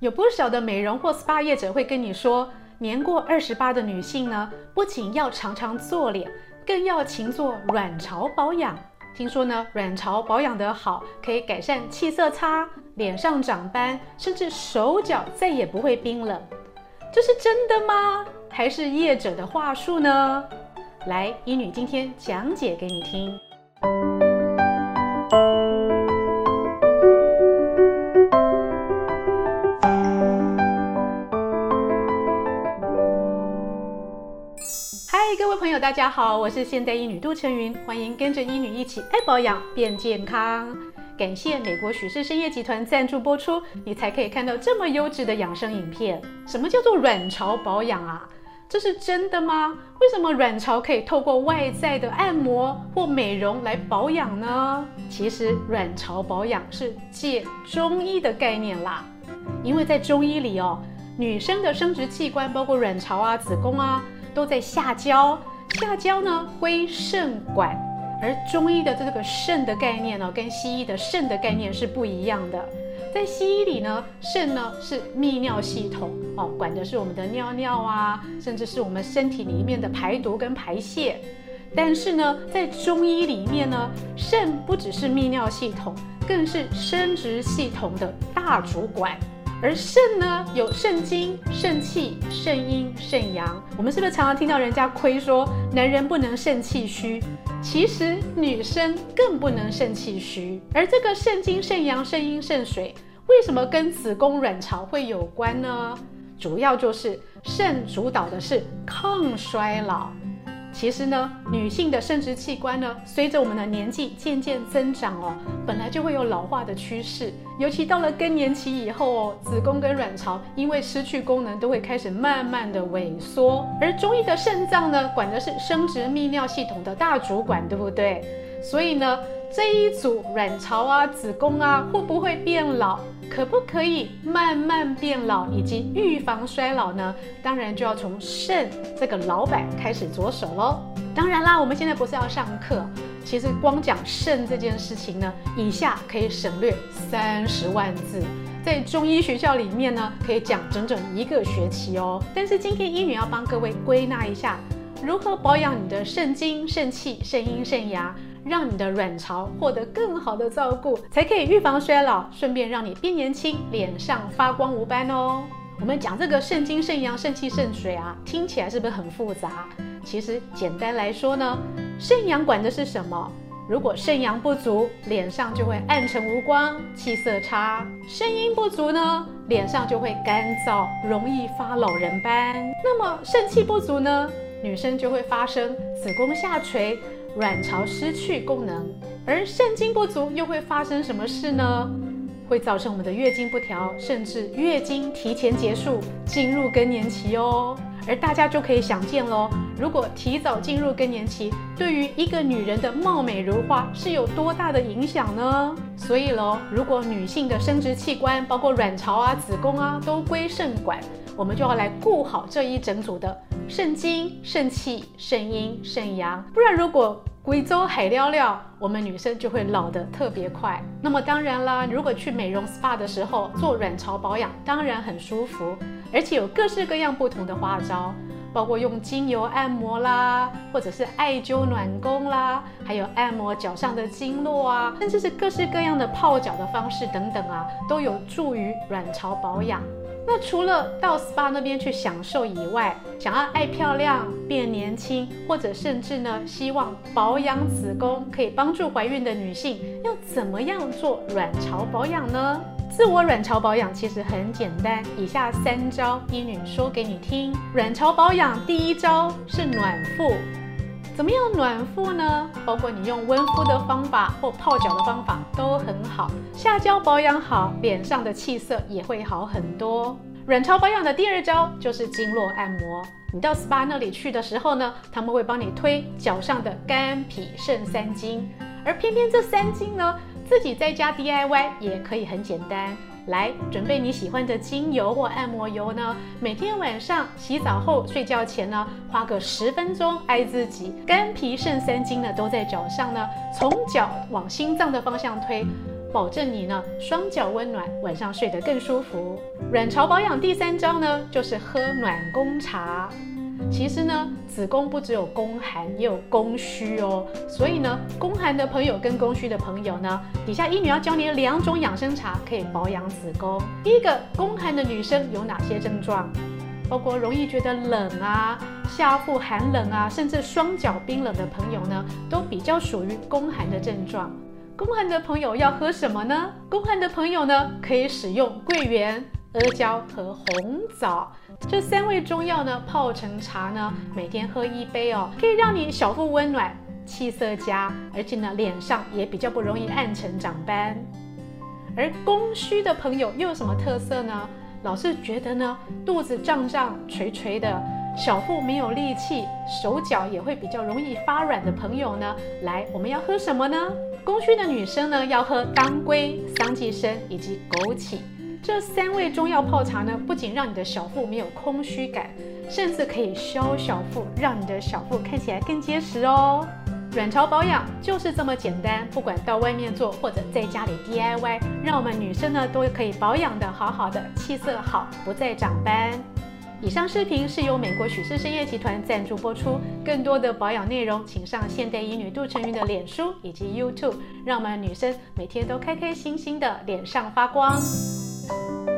有不少的美容或 SPA 业者会跟你说，年过二十八的女性呢，不仅要常常做脸，更要勤做卵巢保养。听说呢，卵巢保养得好，可以改善气色差、脸上长斑，甚至手脚再也不会冰冷。这是真的吗？还是业者的话术呢？来，医女今天讲解给你听。大家好，我是现代医女杜成云，欢迎跟着医女一起爱保养变健康。感谢美国许氏参业集团赞助播出，你才可以看到这么优质的养生影片。什么叫做卵巢保养啊？这是真的吗？为什么卵巢可以透过外在的按摩或美容来保养呢？其实卵巢保养是借中医的概念啦，因为在中医里哦，女生的生殖器官包括卵巢啊、子宫啊。都在下焦，下焦呢归肾管，而中医的这个肾的概念呢，跟西医的肾的概念是不一样的。在西医里呢，肾呢是泌尿系统哦，管的是我们的尿尿啊，甚至是我们身体里面的排毒跟排泄。但是呢，在中医里面呢，肾不只是泌尿系统，更是生殖系统的大主管。而肾呢，有肾精、肾气、肾阴、肾阳。我们是不是常常听到人家亏说男人不能肾气虚？其实女生更不能肾气虚。而这个肾精、肾阳、肾阴、肾水，为什么跟子宫、卵巢会有关呢？主要就是肾主导的是抗衰老。其实呢，女性的生殖器官呢，随着我们的年纪渐渐增长哦，本来就会有老化的趋势。尤其到了更年期以后哦，子宫跟卵巢因为失去功能，都会开始慢慢的萎缩。而中医的肾脏呢，管的是生殖泌尿系统的大主管，对不对？所以呢，这一组卵巢啊、子宫啊，会不会变老？可不可以慢慢变老，以及预防衰老呢？当然就要从肾这个老板开始着手喽。当然啦，我们现在不是要上课，其实光讲肾这件事情呢，以下可以省略三十万字，在中医学校里面呢，可以讲整整一个学期哦。但是今天医女要帮各位归纳一下，如何保养你的肾精、肾气、肾阴、肾阳。让你的卵巢获得更好的照顾，才可以预防衰老，顺便让你变年轻，脸上发光无斑哦。我们讲这个肾精、肾阳、肾气、肾水啊，听起来是不是很复杂？其实简单来说呢，肾阳管的是什么？如果肾阳不足，脸上就会暗沉无光，气色差；肾阴不足呢，脸上就会干燥，容易发老人斑。那么肾气不足呢，女生就会发生子宫下垂。卵巢失去功能，而肾精不足又会发生什么事呢？会造成我们的月经不调，甚至月经提前结束，进入更年期哦。而大家就可以想见喽，如果提早进入更年期，对于一个女人的貌美如花是有多大的影响呢？所以喽，如果女性的生殖器官，包括卵巢啊、子宫啊，都归肾管，我们就要来顾好这一整组的。肾精、肾气、肾阴、肾阳，不然如果贵州海料料，我们女生就会老得特别快。那么当然啦，如果去美容 SPA 的时候做卵巢保养，当然很舒服，而且有各式各样不同的花招，包括用精油按摩啦，或者是艾灸暖宫啦，还有按摩脚上的经络啊，甚至是各式各样的泡脚的方式等等啊，都有助于卵巢保养。那除了到 SPA 那边去享受以外，想要爱漂亮、变年轻，或者甚至呢，希望保养子宫，可以帮助怀孕的女性，要怎么样做卵巢保养呢？自我卵巢保养其实很简单，以下三招，医女说给你听。卵巢保养第一招是暖腹。怎么样暖腹呢？包括你用温敷的方法或泡脚的方法都很好。下焦保养好，脸上的气色也会好很多。卵巢保养的第二招就是经络按摩。你到 SPA 那里去的时候呢，他们会帮你推脚上的肝脾肾三经，而偏偏这三经呢，自己在家 DIY 也可以很简单。来准备你喜欢的精油或按摩油呢，每天晚上洗澡后睡觉前呢，花个十分钟爱自己。肝脾肾三经呢都在脚上呢，从脚往心脏的方向推，保证你呢双脚温暖，晚上睡得更舒服。卵巢保养第三招呢，就是喝暖宫茶。其实呢，子宫不只有宫寒，也有宫虚哦。所以呢，宫寒的朋友跟宫虚的朋友呢，底下医女要教你两种养生茶可以保养子宫。第一个，宫寒的女生有哪些症状？包括容易觉得冷啊，下腹寒冷啊，甚至双脚冰冷的朋友呢，都比较属于宫寒的症状。宫寒的朋友要喝什么呢？宫寒的朋友呢，可以使用桂圆、阿胶和红枣这三味中药呢，泡成茶呢，每天喝一杯哦，可以让你小腹温暖、气色佳，而且呢，脸上也比较不容易暗沉长斑。而宫虚的朋友又有什么特色呢？老是觉得呢，肚子胀胀、垂垂的，小腹没有力气，手脚也会比较容易发软的朋友呢，来，我们要喝什么呢？宫虚的女生呢，要喝当归、桑寄生以及枸杞这三味中药泡茶呢，不仅让你的小腹没有空虚感，甚至可以消小腹，让你的小腹看起来更结实哦。卵巢保养就是这么简单，不管到外面做或者在家里 DIY，让我们女生呢都可以保养得好好的，气色好，不再长斑。以上视频是由美国许氏深业集团赞助播出，更多的保养内容，请上现代医女杜成云的脸书以及 YouTube，让我们女生每天都开开心心的脸上发光。you